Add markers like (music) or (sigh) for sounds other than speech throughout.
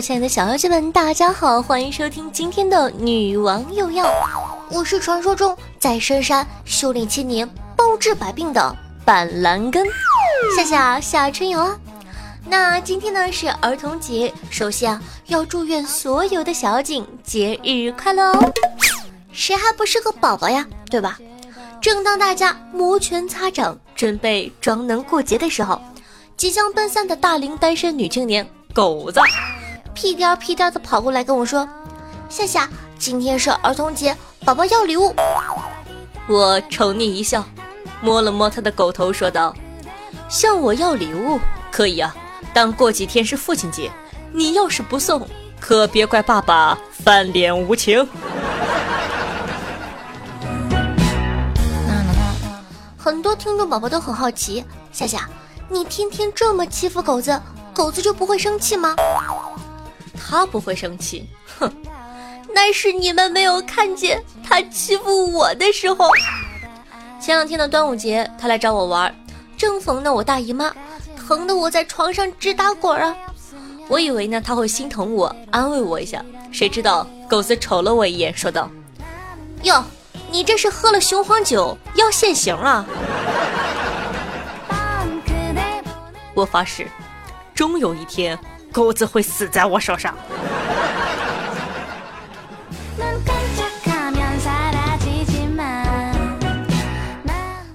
亲爱的小妖精们，大家好，欢迎收听今天的女王又要。我是传说中在深山修炼千年、包治百病的板蓝根，夏夏夏春瑶啊。那今天呢是儿童节，首先啊要祝愿所有的小妖精节日快乐哦。谁还不是个宝宝呀，对吧？正当大家摩拳擦掌，准备装能过节的时候，即将奔三的大龄单身女青年狗子，屁颠屁颠的跑过来跟我说：“夏夏，今天是儿童节，宝宝要礼物。”我宠溺一笑，摸了摸他的狗头，说道：“向我要礼物可以啊，但过几天是父亲节，你要是不送，可别怪爸爸翻脸无情。”很多听众宝宝都很好奇，夏夏，你天天这么欺负狗子，狗子就不会生气吗？他不会生气，哼，那是你们没有看见他欺负我的时候。前两天的端午节，他来找我玩，正逢呢我大姨妈，疼得我在床上直打滚啊。我以为呢他会心疼我，安慰我一下，谁知道狗子瞅了我一眼，说道：“哟。”你这是喝了雄黄酒要现形啊！(laughs) 我发誓，终有一天狗子会死在我手上。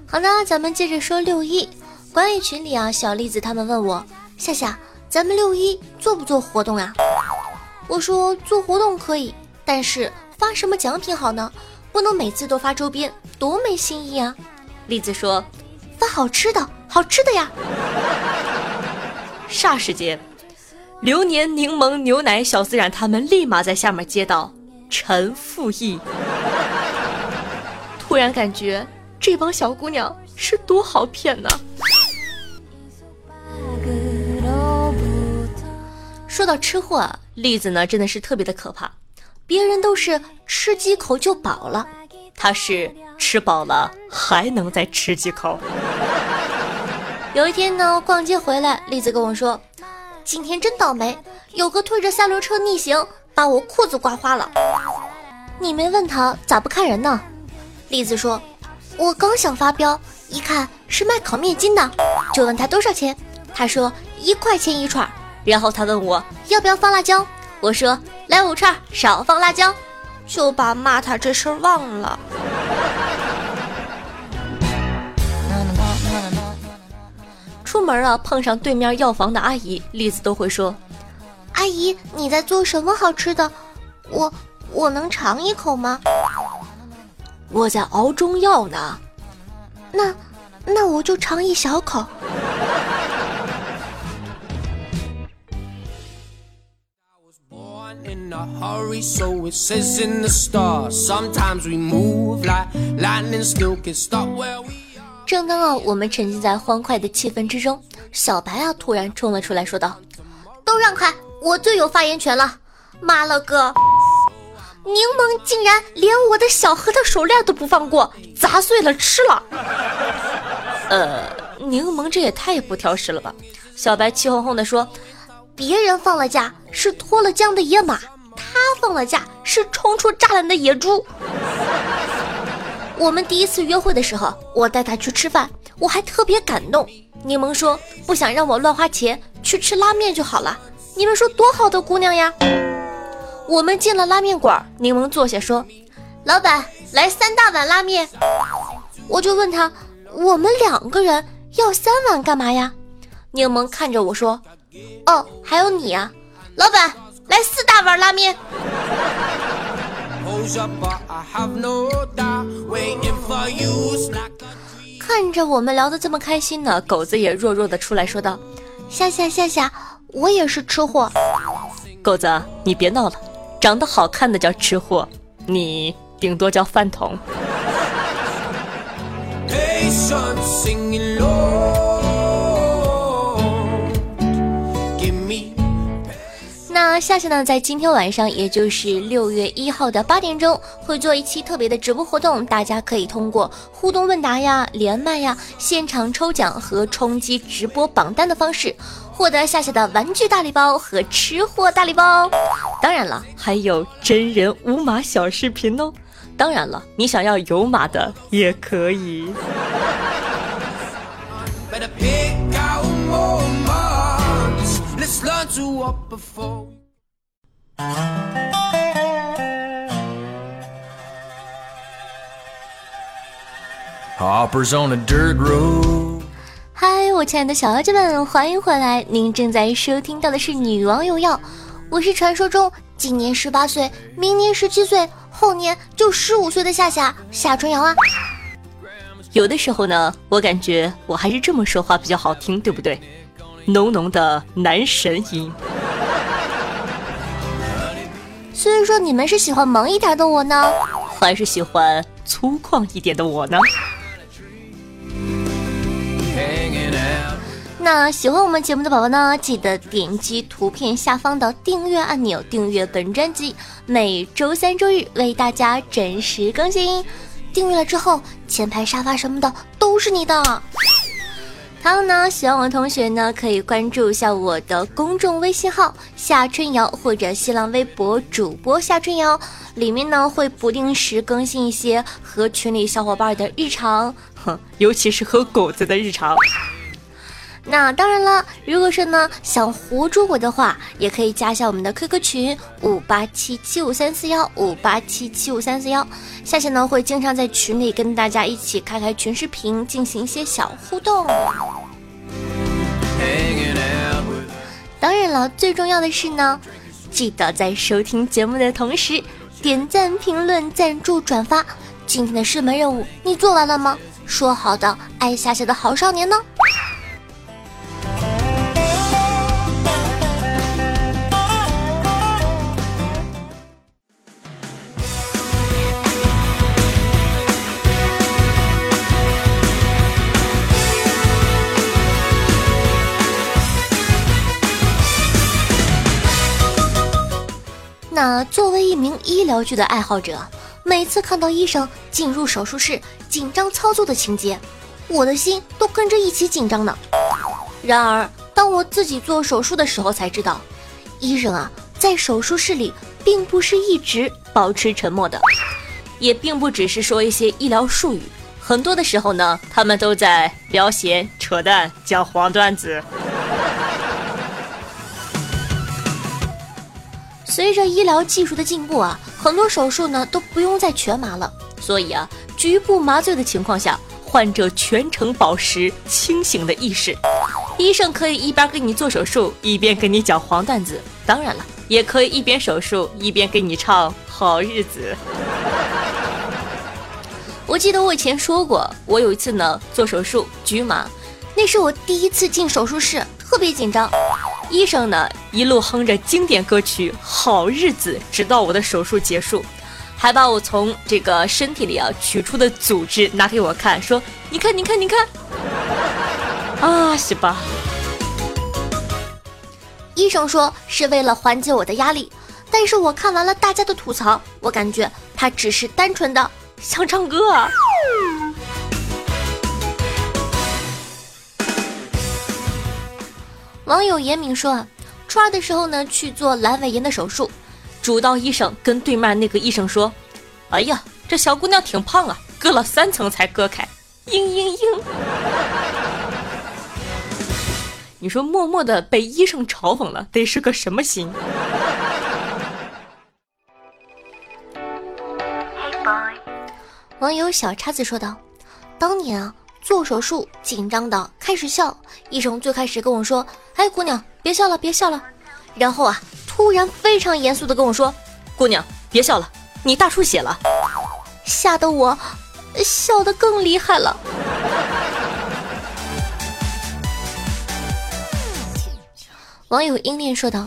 好的，咱们接着说六一。管理群里啊，小栗子他们问我，夏夏，咱们六一做不做活动呀？我说做活动可以，但是发什么奖品好呢？不能每次都发周边，多没新意啊！栗子说：“发好吃的，好吃的呀！” (laughs) 霎时间，流年柠檬牛奶小自然他们立马在下面接到陈复义，突然感觉这帮小姑娘是多好骗呢。说到吃货啊，栗子呢真的是特别的可怕。别人都是吃几口就饱了，他是吃饱了还能再吃几口。有一天呢，逛街回来，栗子跟我说：“今天真倒霉，有个推着三轮车逆行，把我裤子刮花了。”你没问他咋不看人呢？栗子说：“我刚想发飙，一看是卖烤面筋的，就问他多少钱，他说一块钱一串。然后他问我要不要放辣椒。”我说来五串，少放辣椒，就把骂他这事儿忘了。出门啊，碰上对面药房的阿姨，栗子都会说：“阿姨，你在做什么好吃的？我我能尝一口吗？”我在熬中药呢。那那我就尝一小口。正当啊，我们沉浸在欢快的气氛之中，小白啊突然冲了出来，说道：“都让开，我最有发言权了！妈了个，柠檬竟然连我的小核桃手链都不放过，砸碎了吃了！呃，柠檬这也太不挑食了吧？”小白气哄哄地说：“别人放了假是脱了缰的野马。”他放了假是冲出栅栏的野猪。我们第一次约会的时候，我带他去吃饭，我还特别感动。柠檬说不想让我乱花钱，去吃拉面就好了。你们说多好的姑娘呀！我们进了拉面馆，柠檬坐下说：“老板，来三大碗拉面。”我就问他：“我们两个人要三碗干嘛呀？”柠檬看着我说：“哦，还有你呀，老板。”来四大碗拉面。看着我们聊得这么开心呢，狗子也弱弱的出来说道：“夏夏夏夏，我也是吃货。(laughs) ”狗子，你别闹了，长得好看的叫吃货，你顶多叫饭桶。那夏夏呢，在今天晚上，也就是六月一号的八点钟，会做一期特别的直播活动，大家可以通过互动问答呀、连麦呀、现场抽奖和冲击直播榜单的方式，获得夏夏的玩具大礼包和吃货大礼包。当然了，还有真人无码小视频哦。当然了，你想要有码的也可以。嗨，我亲爱的小妖精们，欢迎回来！您正在收听到的是《女王有药》，我是传说中今年十八岁，明年十七岁，后年就十五岁的夏夏夏春瑶啊。有的时候呢，我感觉我还是这么说话比较好听，对不对？浓浓的男神音。所以说，你们是喜欢萌一点的我呢，还是喜欢粗犷一点的我呢？那喜欢我们节目的宝宝呢，记得点击图片下方的订阅按钮，订阅本专辑，每周三、周日为大家准时更新。订阅了之后，前排沙发什么的都是你的。还有呢，喜欢我的同学呢，可以关注一下我的公众微信号夏春瑶，或者新浪微博主播夏春瑶，里面呢会不定时更新一些和群里小伙伴的日常，哼，(laughs) 尤其是和狗子的日常。那当然了，如果说呢想活捉我的话，也可以加一下我们的 QQ 群五八七七五三四幺五八七七五三四幺。夏夏呢会经常在群里跟大家一起开开群视频，进行一些小互动。当然了，最重要的是呢，记得在收听节目的同时点赞、评论、赞助、转发。今天的射门任务你做完了吗？说好的爱夏夏的好少年呢？作为一名医疗剧的爱好者，每次看到医生进入手术室紧张操作的情节，我的心都跟着一起紧张呢。然而，当我自己做手术的时候才知道，医生啊，在手术室里并不是一直保持沉默的，也并不只是说一些医疗术语，很多的时候呢，他们都在聊闲、扯淡、讲黄段子。随着医疗技术的进步啊，很多手术呢都不用再全麻了。所以啊，局部麻醉的情况下，患者全程保持清醒的意识。医生可以一边给你做手术，一边给你讲黄段子。当然了，也可以一边手术一边给你唱好日子。我记得我以前说过，我有一次呢做手术局麻，那是我第一次进手术室，特别紧张。医生呢，一路哼着经典歌曲《好日子》，直到我的手术结束，还把我从这个身体里啊取出的组织拿给我看，说：“你看，你看，你看。”啊，是吧？医生说是为了缓解我的压力，但是我看完了大家的吐槽，我感觉他只是单纯的想唱歌。网友严敏说：“啊初二的时候呢，去做阑尾炎的手术，主刀医生跟对面那个医生说：‘哎呀，这小姑娘挺胖啊，割了三层才割开。’嘤嘤嘤。(laughs) 你说默默的被医生嘲讽了，得是个什么心？”网友小叉子说道：“当年啊。”做手术紧张的开始笑，医生最开始跟我说：“哎，姑娘，别笑了，别笑了。”然后啊，突然非常严肃的跟我说：“姑娘，别笑了，你大出血了。”吓得我笑得更厉害了。网友英恋说道：“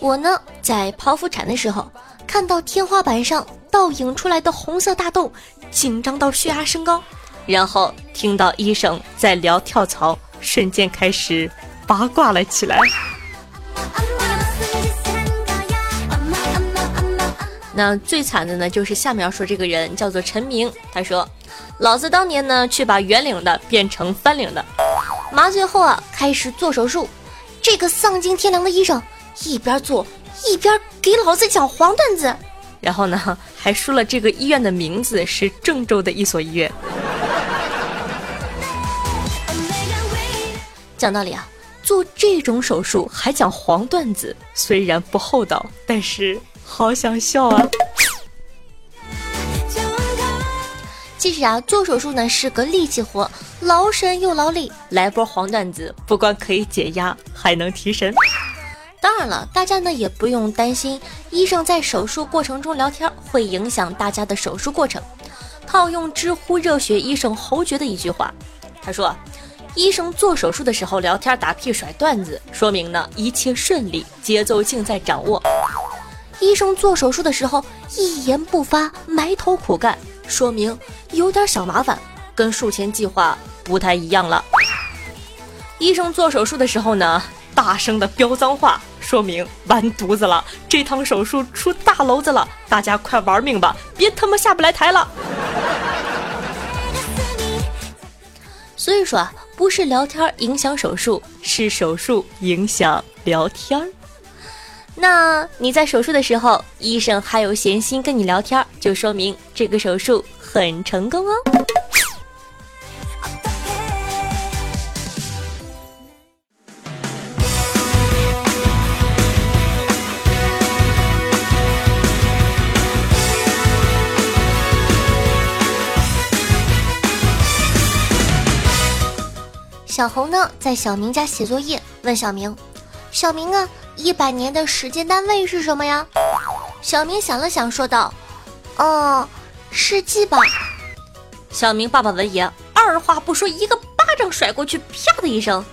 我呢，在剖腹产的时候，看到天花板上倒影出来的红色大洞，紧张到血压升高，然后听到医生在聊跳槽，瞬间开始八卦了起来。那最惨的呢，就是下面要说这个人叫做陈明，他说：“老子当年呢，去把圆领的变成翻领的，麻醉后啊，开始做手术。这个丧尽天良的医生一边做一边给老子讲黄段子，然后呢，还说了这个医院的名字是郑州的一所医院。讲道理啊，做这种手术还讲黄段子，虽然不厚道，但是。”好想笑啊！其实啊，做手术呢是个力气活，劳神又劳力。来波黄段子，不光可以解压，还能提神。当然了，大家呢也不用担心，医生在手术过程中聊天会影响大家的手术过程。套用知乎热血医生侯爵的一句话，他说：“医生做手术的时候聊天打屁甩段子，说明呢一切顺利，节奏尽在掌握。”医生做手术的时候一言不发，埋头苦干，说明有点小麻烦，跟术前计划不太一样了。医生做手术的时候呢，大声的飙脏话，说明完犊子了，这趟手术出大娄子了，大家快玩命吧，别他妈下不来台了。所以说啊，不是聊天影响手术，是手术影响聊天。那你在手术的时候，医生还有闲心跟你聊天，就说明这个手术很成功哦。小红呢，在小明家写作业，问小明：“小明啊。”一百年的时间单位是什么呀？小明想了想，说道：“哦，世纪吧。”小明爸爸闻言，二话不说，一个巴掌甩过去，啪的一声：“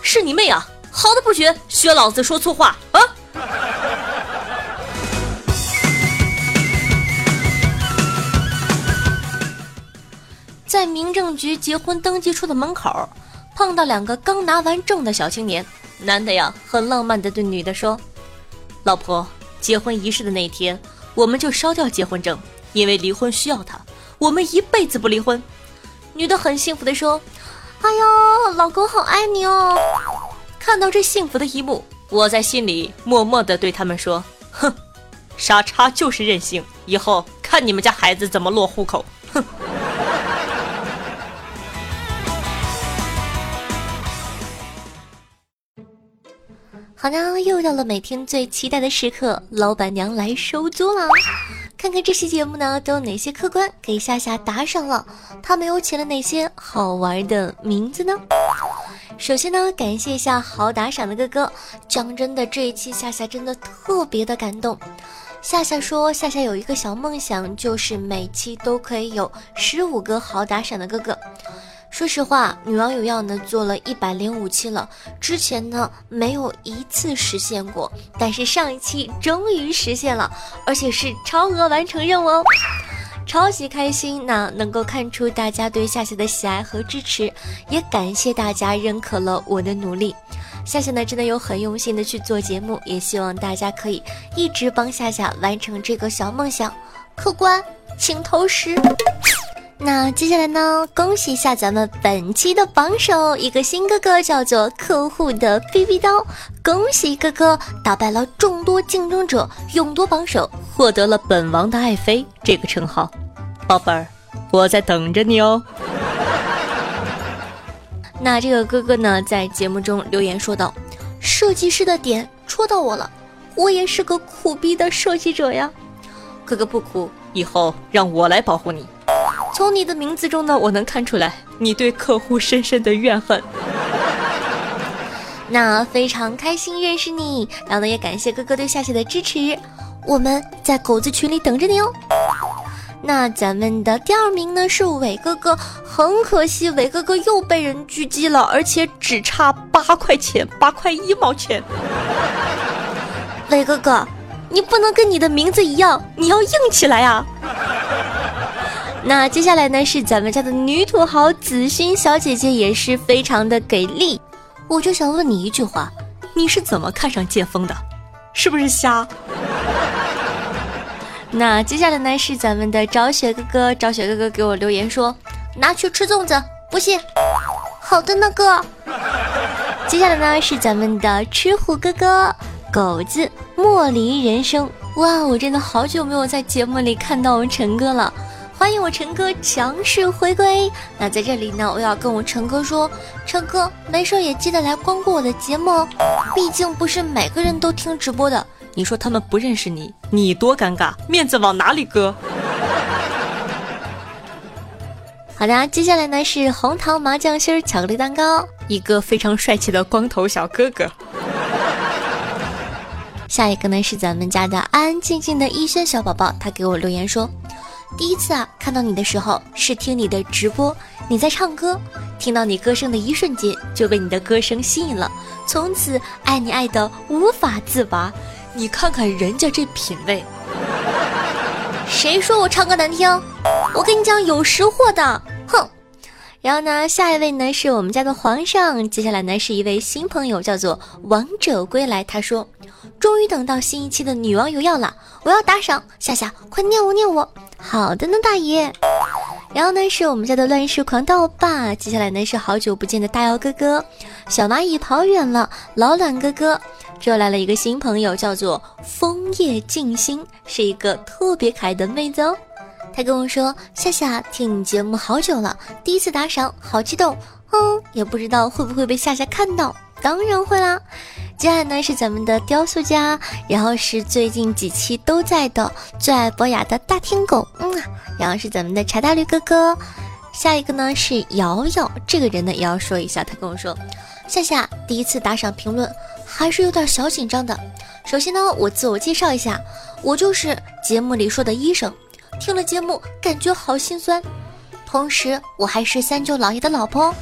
是你妹啊！好的不学，学老子说错话啊！”在民政局结婚登记处的门口，碰到两个刚拿完证的小青年。男的呀，很浪漫的对女的说：“老婆，结婚仪式的那天，我们就烧掉结婚证，因为离婚需要它，我们一辈子不离婚。”女的很幸福的说：“哎呦，老公好爱你哦！”看到这幸福的一幕，我在心里默默的对他们说：“哼，傻叉就是任性，以后看你们家孩子怎么落户口。”哼。(laughs) 好啦，又到了每天最期待的时刻，老板娘来收租了。看看这期节目呢，都有哪些客官给夏夏打赏了？他们又起了哪些好玩的名字呢？首先呢，感谢一下好打赏的哥哥。讲真的，这一期夏夏真的特别的感动。夏夏说，夏夏有一个小梦想，就是每期都可以有十五个好打赏的哥哥。说实话，女王有药呢做了一百零五期了，之前呢没有一次实现过，但是上一期终于实现了，而且是超额完成任务哦，超级开心！那能够看出大家对夏夏的喜爱和支持，也感谢大家认可了我的努力。夏夏呢真的有很用心的去做节目，也希望大家可以一直帮夏夏完成这个小梦想。客官，请投食。那接下来呢？恭喜一下咱们本期的榜首，一个新哥哥叫做客户的 BB 刀，恭喜哥哥打败了众多竞争者，勇夺榜首，获得了本王的爱妃这个称号。宝贝儿，我在等着你哦。(laughs) 那这个哥哥呢，在节目中留言说道：“设计师的点戳到我了，我也是个苦逼的设计者呀。”哥哥不苦，以后让我来保护你。从你的名字中呢，我能看出来你对客户深深的怨恨。(laughs) 那非常开心认识你，然后呢也感谢哥哥对夏夏的支持，我们在狗子群里等着你哦。那咱们的第二名呢是伟哥哥，很可惜伟哥哥又被人狙击了，而且只差八块钱，八块一毛钱。(laughs) 伟哥哥，你不能跟你的名字一样，你要硬起来呀！那接下来呢是咱们家的女土豪子勋小姐姐，也是非常的给力。我就想问你一句话，你是怎么看上剑锋的？是不是瞎？那接下来呢是咱们的找雪哥哥，找雪哥哥给我留言说，拿去吃粽子，不信。好的呢哥。接下来呢是咱们的吃虎哥哥，狗子莫离人生。哇，我真的好久没有在节目里看到我们陈哥了。欢迎我陈哥强势回归。那在这里呢，我要跟我陈哥说，陈哥没事也记得来光顾我的节目哦。毕竟不是每个人都听直播的。你说他们不认识你，你多尴尬，面子往哪里搁？(laughs) 好的，接下来呢是红糖麻酱心儿巧克力蛋糕，一个非常帅气的光头小哥哥。(laughs) 下一个呢是咱们家的安安静静的一轩小宝宝，他给我留言说。第一次啊，看到你的时候是听你的直播，你在唱歌，听到你歌声的一瞬间就被你的歌声吸引了，从此爱你爱的无法自拔。你看看人家这品味，(laughs) 谁说我唱歌难听？我跟你讲有识货的，哼。然后呢，下一位呢是我们家的皇上，接下来呢是一位新朋友，叫做王者归来。他说，终于等到新一期的女王有药了，我要打赏，夏夏快念我念我。好的呢，大爷。然后呢，是我们家的乱世狂盗霸。接下来呢，是好久不见的大姚哥哥。小蚂蚁跑远了，老卵哥哥。这又来了一个新朋友，叫做枫叶静心，是一个特别可爱的妹子哦。他跟我说：“夏夏，听你节目好久了，第一次打赏，好激动。嗯，也不知道会不会被夏夏看到。当然会啦。”接下来呢是咱们的雕塑家，然后是最近几期都在的最爱博雅的大天狗，嗯，然后是咱们的茶大绿哥哥，下一个呢是瑶瑶，这个人呢也要说一下，他跟我说，夏夏第一次打赏评论还是有点小紧张的。首先呢，我自我介绍一下，我就是节目里说的医生，听了节目感觉好心酸，同时我还是三舅姥爷的老婆，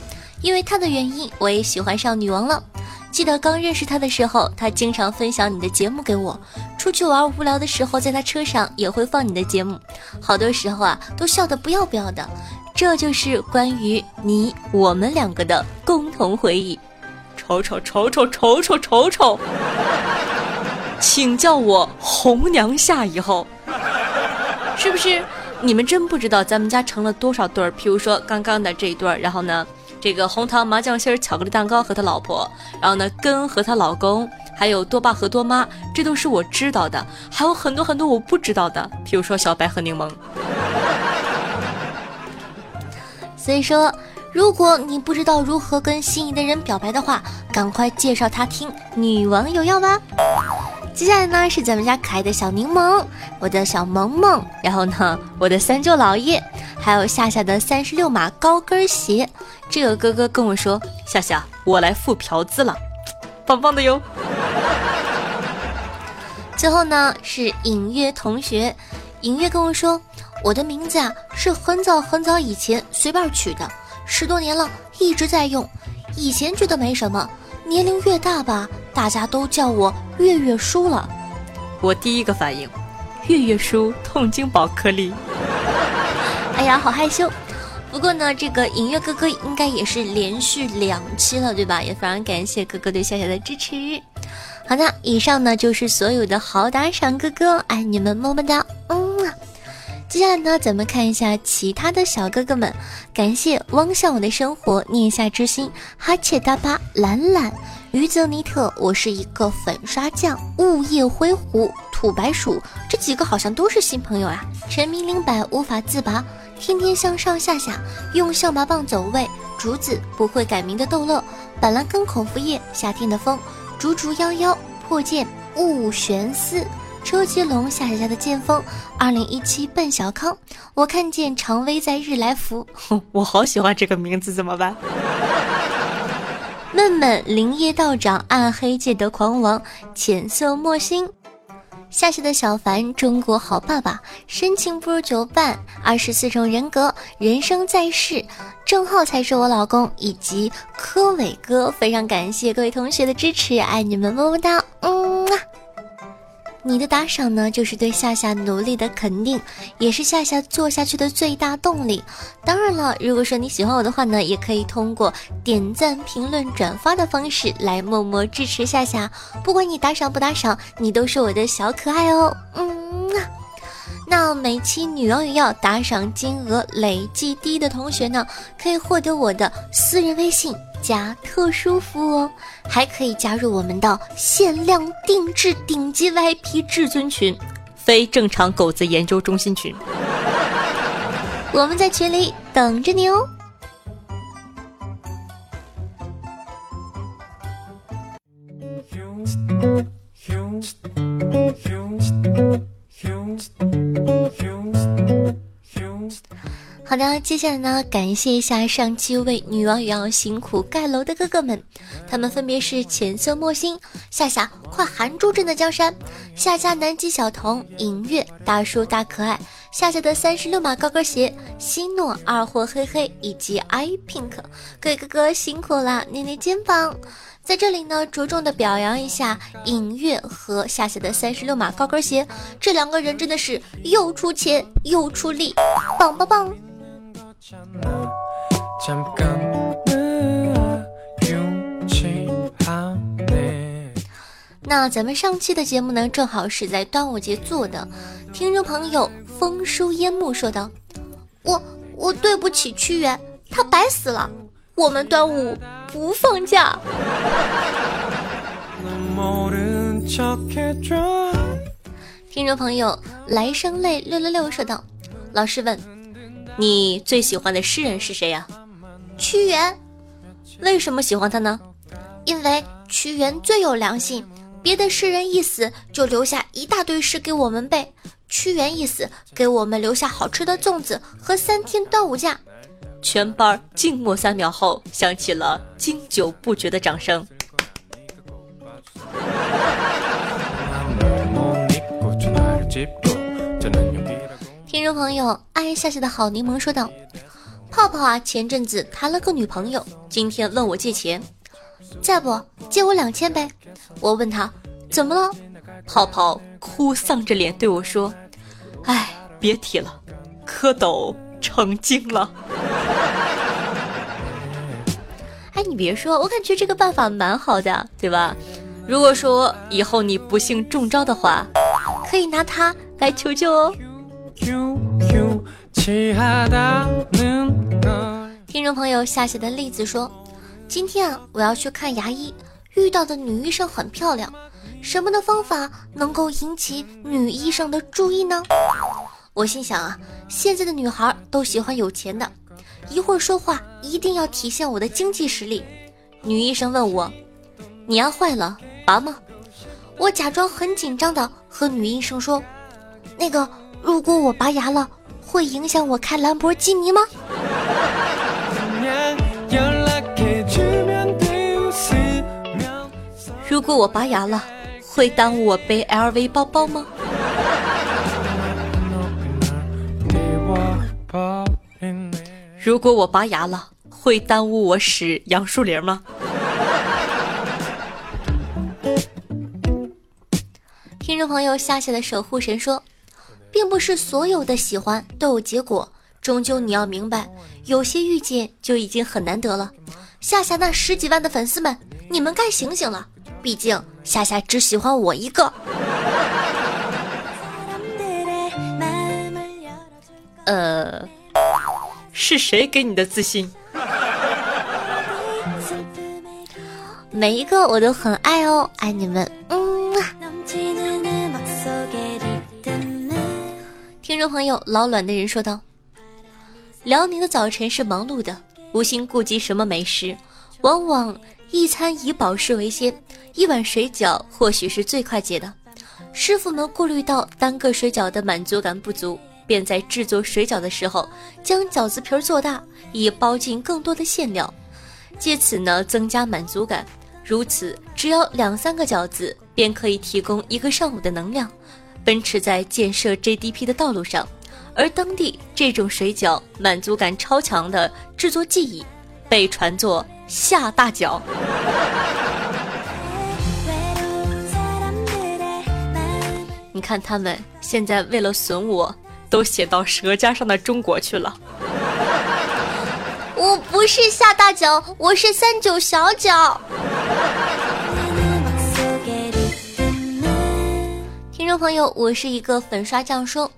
因为他的原因，我也喜欢上女王了。记得刚认识他的时候，他经常分享你的节目给我。出去玩无聊的时候，在他车上也会放你的节目，好多时候啊都笑得不要不要的。这就是关于你我们两个的共同回忆。瞅瞅瞅瞅瞅瞅瞅瞅，请叫我红娘下以后，是不是？你们真不知道咱们家成了多少对儿？譬如说刚刚的这一对儿，然后呢？这个红糖麻酱心儿巧克力蛋糕和他老婆，然后呢根和她老公，还有多爸和多妈，这都是我知道的，还有很多很多我不知道的，比如说小白和柠檬。所以说，如果你不知道如何跟心仪的人表白的话，赶快介绍他听《女王有药》吧。接下来呢是咱们家可爱的小柠檬，我的小萌萌，然后呢我的三舅姥爷，还有夏夏的三十六码高跟鞋。这个哥哥跟我说：“夏夏，我来付嫖资了，棒棒的哟。”最后呢是隐约同学，隐约跟我说：“我的名字啊是很早很早以前随便取的，十多年了一直在用。以前觉得没什么，年龄越大吧，大家都叫我月月叔了。我第一个反应，月月叔痛经宝颗粒。(laughs) 哎呀，好害羞。”不过呢，这个影月哥哥应该也是连续两期了，对吧？也非常感谢哥哥对夏夏的支持。好的，以上呢就是所有的好打赏哥哥，爱你们么么哒，嗯。接下来呢，咱们看一下其他的小哥哥们，感谢汪向我的生活、念下之心、哈切大巴、懒懒、于泽尼特，我是一个粉刷匠、雾夜灰狐、土白鼠，这几个好像都是新朋友啊。陈明零百无法自拔。天天向上下下用象拔蚌走位，竹子不会改名的逗乐，板蓝根口服液，夏天的风，竹竹夭夭，破剑雾玄思，车接龙下下下的剑锋，二零一七奔小康，我看见常威在日来福，(laughs) 我好喜欢这个名字，怎么办？(laughs) 闷闷林业道长，暗黑界的狂王，浅色墨心。夏夏的小凡，中国好爸爸，深情不如久伴，二十四种人格，人生在世，郑浩才是我老公，以及柯伟哥，非常感谢各位同学的支持，爱你们么么哒，嗯啊。你的打赏呢，就是对夏夏努力的肯定，也是夏夏做下去的最大动力。当然了，如果说你喜欢我的话呢，也可以通过点赞、评论、转发的方式来默默支持夏夏。不管你打赏不打赏，你都是我的小可爱哦。嗯。每期女王与要打赏金额累计低的同学呢，可以获得我的私人微信。加特殊服务哦，还可以加入我们的限量定制顶级 VIP 至尊群，非正常狗子研究中心群。(laughs) 我们在群里等着你哦。好的，接下来呢，感谢一下上期为女王与要辛苦盖楼的哥哥们，他们分别是浅色墨星、夏夏快含住朕的江山、夏家南极小童、影月大叔大可爱、夏夏的三十六码高跟鞋、希诺二货黑黑以及 i pink，各位哥哥辛苦啦，捏捏肩膀。在这里呢，着重的表扬一下影月和夏夏的三十六码高跟鞋，这两个人真的是又出钱又出力，棒棒棒！那咱们上期的节目呢，正好是在端午节做的。听众朋友风书烟幕说道：“我我对不起屈原，他白死了。我们端午不放假。”听众朋友来生泪六六六说道：“老师问。”你最喜欢的诗人是谁呀？屈原。为什么喜欢他呢？因为屈原最有良心。别的诗人一死就留下一大堆诗给我们背，屈原一死给我们留下好吃的粽子和三天端午假。全班静默三秒后，响起了经久不绝的掌声。听众朋友，爱夏夏的好柠檬说道：“泡泡啊，前阵子谈了个女朋友，今天问我借钱，再不借我两千呗。我问他怎么了，泡泡哭丧着脸对我说：‘哎，别提了，蝌蚪成精了。(laughs) ’哎，你别说，我感觉这个办法蛮好的，对吧？如果说以后你不幸中招的话，可以拿它来求救哦。”听众朋友夏夏的例子说：“今天啊，我要去看牙医，遇到的女医生很漂亮。什么的方法能够引起女医生的注意呢？”我心想啊，现在的女孩都喜欢有钱的，一会儿说话一定要体现我的经济实力。女医生问我：“你牙坏了，拔吗？”我假装很紧张的和女医生说：“那个。”如果我拔牙了，会影响我开兰博基尼吗？如果我拔牙了，会耽误我背 LV 包包吗？如果我拔牙了，会耽误我使杨树林吗？听众朋友，夏夏的守护神说。并不是所有的喜欢都有结果，终究你要明白，有些遇见就已经很难得了。夏夏那十几万的粉丝们，你们该醒醒了，毕竟夏夏只喜欢我一个。(laughs) 呃，是谁给你的自信？每一个我都很爱哦，爱你们，嗯。听众朋友，老卵的人说道：“辽宁的早晨是忙碌的，无心顾及什么美食，往往一餐以饱食为先。一碗水饺或许是最快捷的。师傅们顾虑到单个水饺的满足感不足，便在制作水饺的时候将饺子皮做大，以包进更多的馅料，借此呢增加满足感。如此，只要两三个饺子，便可以提供一个上午的能量。”奔驰在建设 GDP 的道路上，而当地这种水饺满足感超强的制作技艺，被传作下大饺。你看他们现在为了损我，都写到《舌尖上的中国》去了。我不是下大脚，我是三九小脚。众朋友，我是一个粉刷匠，说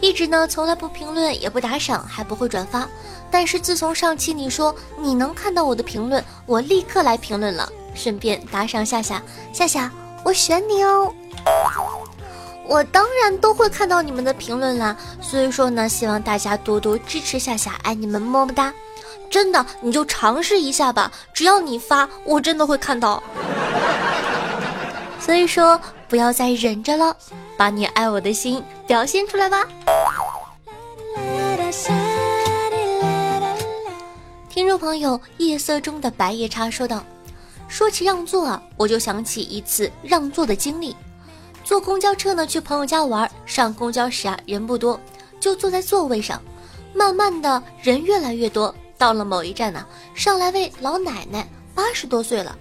一直呢从来不评论，也不打赏，还不会转发。但是自从上期你说你能看到我的评论，我立刻来评论了，顺便打赏夏夏，夏夏，我选你哦。我当然都会看到你们的评论啦，所以说呢，希望大家多多支持夏夏，爱你们，么么哒。真的，你就尝试一下吧，只要你发，我真的会看到。所以说，不要再忍着了，把你爱我的心表现出来吧。听众朋友，夜色中的白夜叉说道：“说起让座啊，我就想起一次让座的经历。坐公交车呢，去朋友家玩，上公交时啊，人不多，就坐在座位上。慢慢的人越来越多，到了某一站呢，上来位老奶奶，八十多岁了，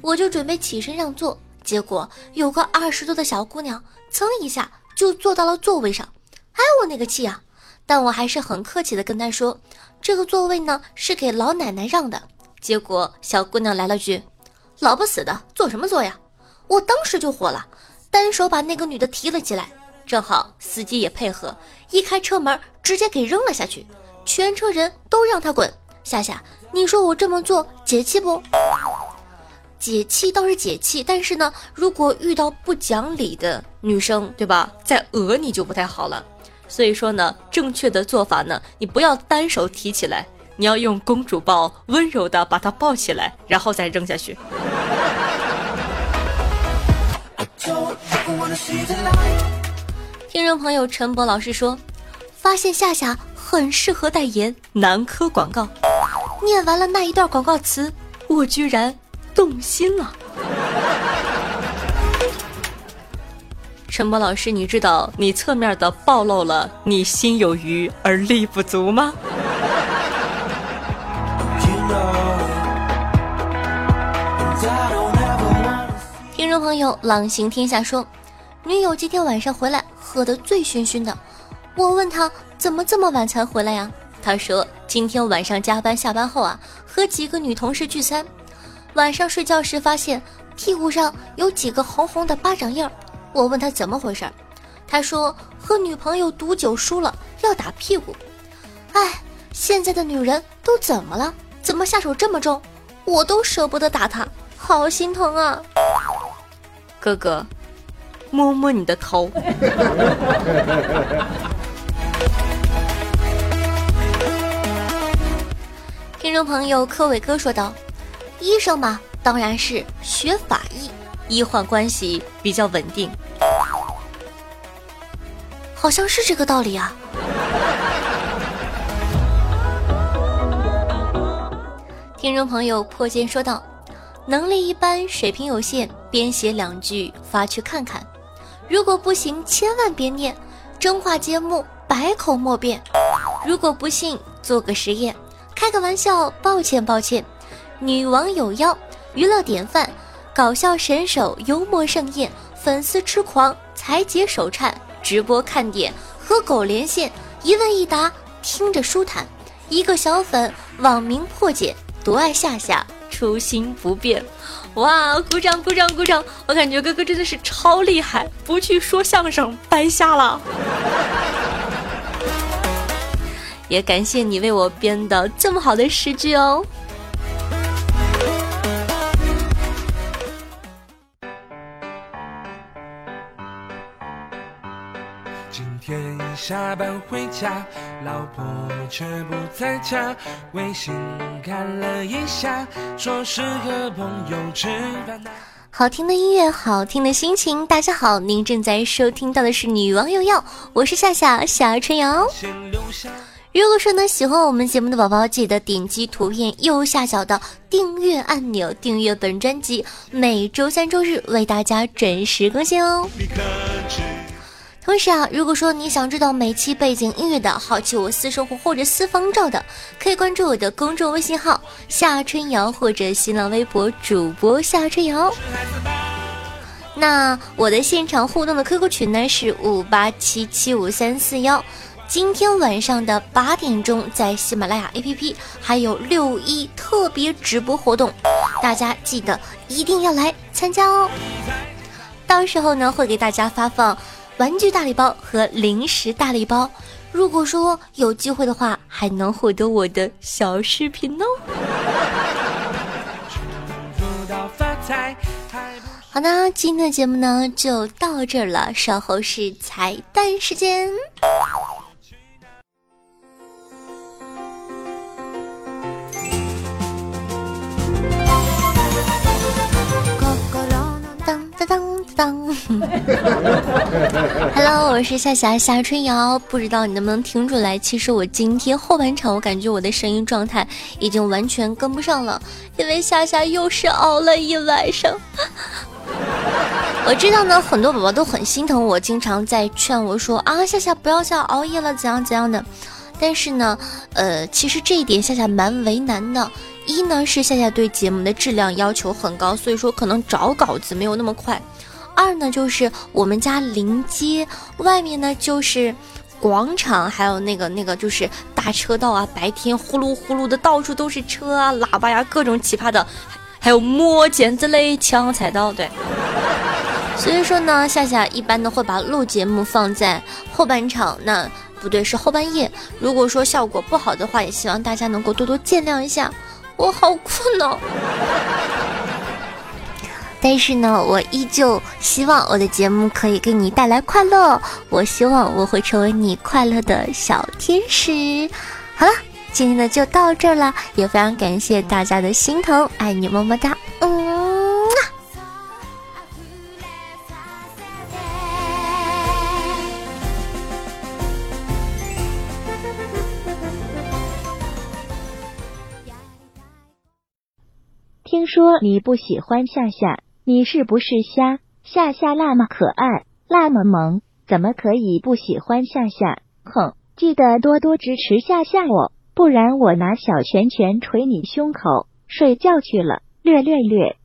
我就准备起身让座，结果有个二十多的小姑娘，噌一下就坐到了座位上。哎，我那个气啊！但我还是很客气的跟她说。”这个座位呢是给老奶奶让的，结果小姑娘来了句：“老不死的，坐什么坐呀？”我当时就火了，单手把那个女的提了起来，正好司机也配合，一开车门直接给扔了下去，全车人都让她滚。夏夏，你说我这么做解气不？解气倒是解气，但是呢，如果遇到不讲理的女生，对吧？再讹你就不太好了。所以说呢，正确的做法呢，你不要单手提起来，你要用公主抱，温柔的把它抱起来，然后再扔下去。听众朋友陈博老师说，发现夏夏很适合代言男科广告。念完了那一段广告词，我居然动心了。陈博老师，你知道你侧面的暴露了你心有余而力不足吗？听众朋友，朗行天下说，女友今天晚上回来喝得醉醺醺的，我问他怎么这么晚才回来呀？他说今天晚上加班下班后啊，和几个女同事聚餐，晚上睡觉时发现屁股上有几个红红的巴掌印儿。我问他怎么回事，他说和女朋友赌酒输了要打屁股。哎，现在的女人都怎么了？怎么下手这么重？我都舍不得打他，好心疼啊！哥哥，摸摸你的头。(laughs) 听众朋友柯伟哥说道：“医生嘛，当然是学法医，医患关系比较稳定。”好像是这个道理啊！听众朋友破剑说道：“能力一般，水平有限，编写两句发去看看。如果不行，千万别念，真话节目百口莫辩。如果不信，做个实验，开个玩笑，抱歉抱歉。女王有妖，娱乐典范，搞笑神手，幽默盛宴，粉丝痴狂，才解手颤。”直播看点和狗连线，一问一答，听着舒坦。一个小粉网名破解，独爱夏夏，初心不变。哇，鼓掌鼓掌鼓掌！我感觉哥哥真的是超厉害，不去说相声白瞎了。也感谢你为我编的这么好的诗句哦。下班回家，老婆却不在家。微信看了一下，说是和朋友吃饭。好听的音乐，好听的心情。大家好，您正在收听到的是《女王有药》，我是夏夏夏春瑶。如果说呢喜欢我们节目的宝宝，记得点击图片右下角的订阅按钮，订阅本专辑，每周三、周日为大家准时更新哦。同时啊，如果说你想知道每期背景音乐的好奇我私生活或者私房照的，可以关注我的公众微信号夏春瑶或者新浪微博主播夏春瑶。那我的现场互动的 QQ 群呢是五八七七五三四幺。今天晚上的八点钟，在喜马拉雅 APP 还有六一特别直播活动，大家记得一定要来参加哦。到时候呢，会给大家发放玩具大礼包和零食大礼包。如果说有机会的话，还能获得我的小视频哦。好的，今天的节目呢就到这儿了，稍后是彩蛋时间。当，(laughs) Hello，我是夏夏夏春瑶，不知道你能不能听出来？其实我今天后半场，我感觉我的声音状态已经完全跟不上了，因为夏夏又是熬了一晚上。(laughs) 我知道呢，很多宝宝都很心疼我，经常在劝我说啊，夏夏不要再熬夜了，怎样怎样的。但是呢，呃，其实这一点夏夏蛮为难的。一呢是夏夏对节目的质量要求很高，所以说可能找稿子没有那么快。二呢，就是我们家临街外面呢，就是广场，还有那个那个就是大车道啊，白天呼噜呼噜的到处都是车啊，喇叭呀，各种奇葩的，还有摸剪子嘞，抢彩刀，对。所以说呢，夏夏一般呢会把录节目放在后半场，那不对，是后半夜。如果说效果不好的话，也希望大家能够多多见谅一下。我好困哦。但是呢，我依旧希望我的节目可以给你带来快乐。我希望我会成为你快乐的小天使。好了，今天的就到这儿了，也非常感谢大家的心疼，爱你么么哒，嗯。听说你不喜欢夏夏。你是不是瞎？夏夏那么可爱，那么萌，怎么可以不喜欢夏夏？哼！记得多多支持夏夏哦，不然我拿小拳拳捶你胸口。睡觉去了，略略略。